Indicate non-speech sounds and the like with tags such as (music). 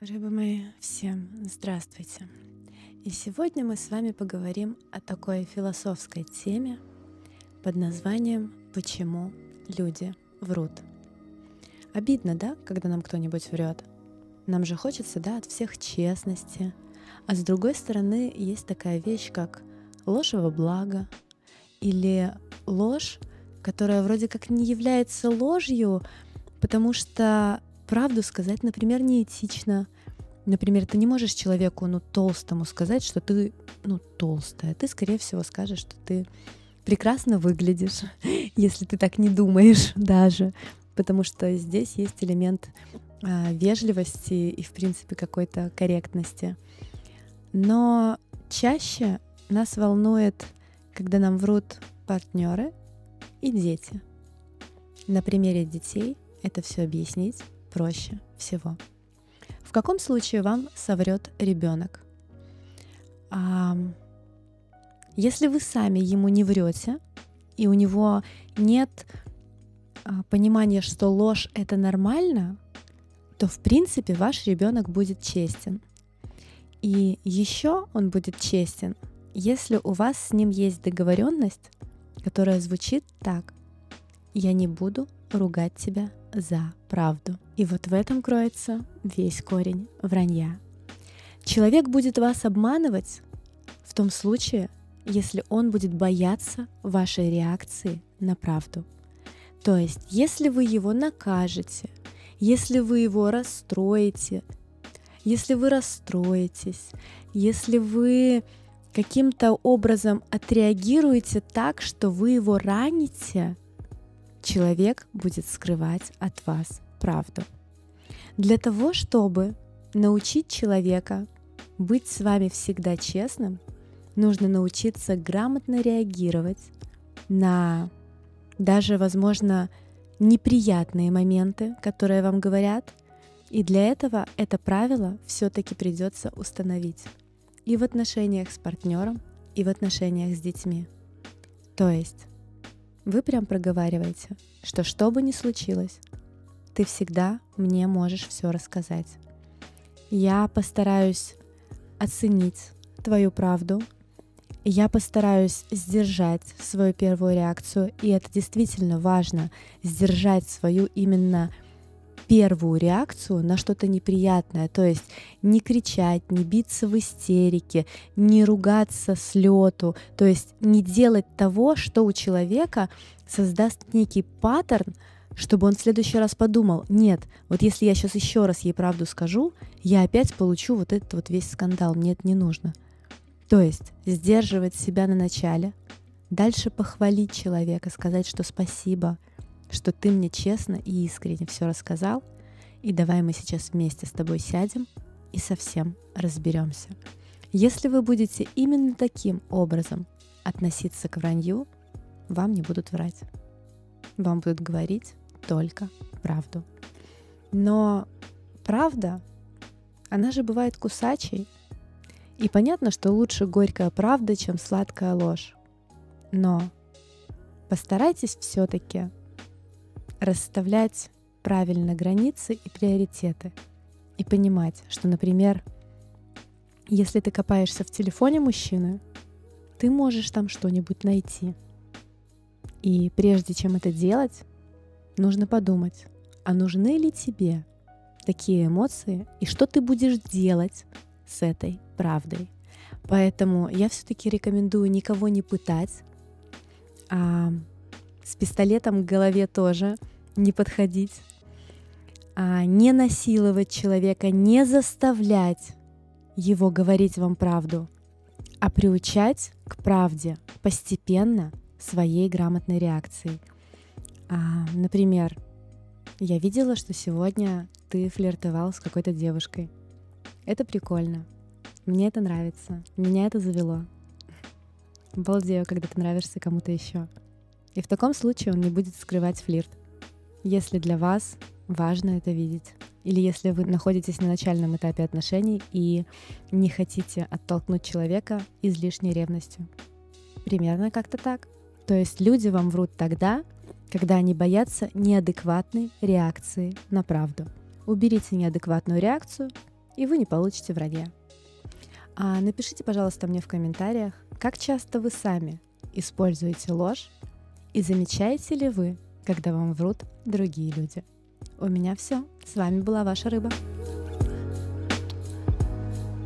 Рыбы мои, всем здравствуйте! И сегодня мы с вами поговорим о такой философской теме под названием «Почему люди врут?». Обидно, да, когда нам кто-нибудь врет? Нам же хочется, да, от всех честности. А с другой стороны, есть такая вещь, как ложь во благо или ложь, которая вроде как не является ложью, потому что правду сказать, например, неэтично. Например, ты не можешь человеку, ну, толстому сказать, что ты, ну, толстая. Ты, скорее всего, скажешь, что ты прекрасно выглядишь, (laughs) если ты так не думаешь (laughs) даже. Потому что здесь есть элемент а, вежливости и, в принципе, какой-то корректности. Но чаще нас волнует, когда нам врут партнеры и дети. На примере детей это все объяснить проще всего. В каком случае вам соврет ребенок? А, если вы сами ему не врете, и у него нет а, понимания, что ложь это нормально, то в принципе ваш ребенок будет честен. И еще он будет честен, если у вас с ним есть договоренность, которая звучит так. Я не буду ругать тебя за правду. И вот в этом кроется весь корень вранья. Человек будет вас обманывать в том случае, если он будет бояться вашей реакции на правду. То есть, если вы его накажете, если вы его расстроите, если вы расстроитесь, если вы каким-то образом отреагируете так, что вы его раните, человек будет скрывать от вас правду. Для того, чтобы научить человека быть с вами всегда честным, нужно научиться грамотно реагировать на даже, возможно, неприятные моменты, которые вам говорят. И для этого это правило все-таки придется установить и в отношениях с партнером, и в отношениях с детьми. То есть вы прям проговариваете, что что бы ни случилось, ты всегда мне можешь все рассказать. Я постараюсь оценить твою правду, я постараюсь сдержать свою первую реакцию, и это действительно важно, сдержать свою именно первую реакцию на что-то неприятное, то есть не кричать, не биться в истерике, не ругаться с лету, то есть не делать того, что у человека создаст некий паттерн, чтобы он в следующий раз подумал, нет, вот если я сейчас еще раз ей правду скажу, я опять получу вот этот вот весь скандал, мне это не нужно. То есть сдерживать себя на начале, дальше похвалить человека, сказать, что спасибо, что ты мне честно и искренне все рассказал, и давай мы сейчас вместе с тобой сядем и совсем разберемся. Если вы будете именно таким образом относиться к вранью, вам не будут врать. Вам будут говорить только правду. Но правда, она же бывает кусачей. И понятно, что лучше горькая правда, чем сладкая ложь. Но постарайтесь все-таки расставлять правильно границы и приоритеты. И понимать, что, например, если ты копаешься в телефоне мужчины, ты можешь там что-нибудь найти. И прежде чем это делать, нужно подумать, а нужны ли тебе такие эмоции и что ты будешь делать с этой правдой. Поэтому я все-таки рекомендую никого не пытать, а пистолетом к голове тоже не подходить, а не насиловать человека, не заставлять его говорить вам правду, а приучать к правде постепенно своей грамотной реакцией. А, например, я видела, что сегодня ты флиртовал с какой-то девушкой. Это прикольно. Мне это нравится. Меня это завело. Балдею, когда ты нравишься кому-то еще. И в таком случае он не будет скрывать флирт. Если для вас важно это видеть. Или если вы находитесь на начальном этапе отношений и не хотите оттолкнуть человека излишней ревностью. Примерно как-то так. То есть люди вам врут тогда, когда они боятся неадекватной реакции на правду. Уберите неадекватную реакцию, и вы не получите вранья. А напишите, пожалуйста, мне в комментариях, как часто вы сами используете ложь и замечаете ли вы, когда вам врут другие люди. У меня все. С вами была ваша рыба.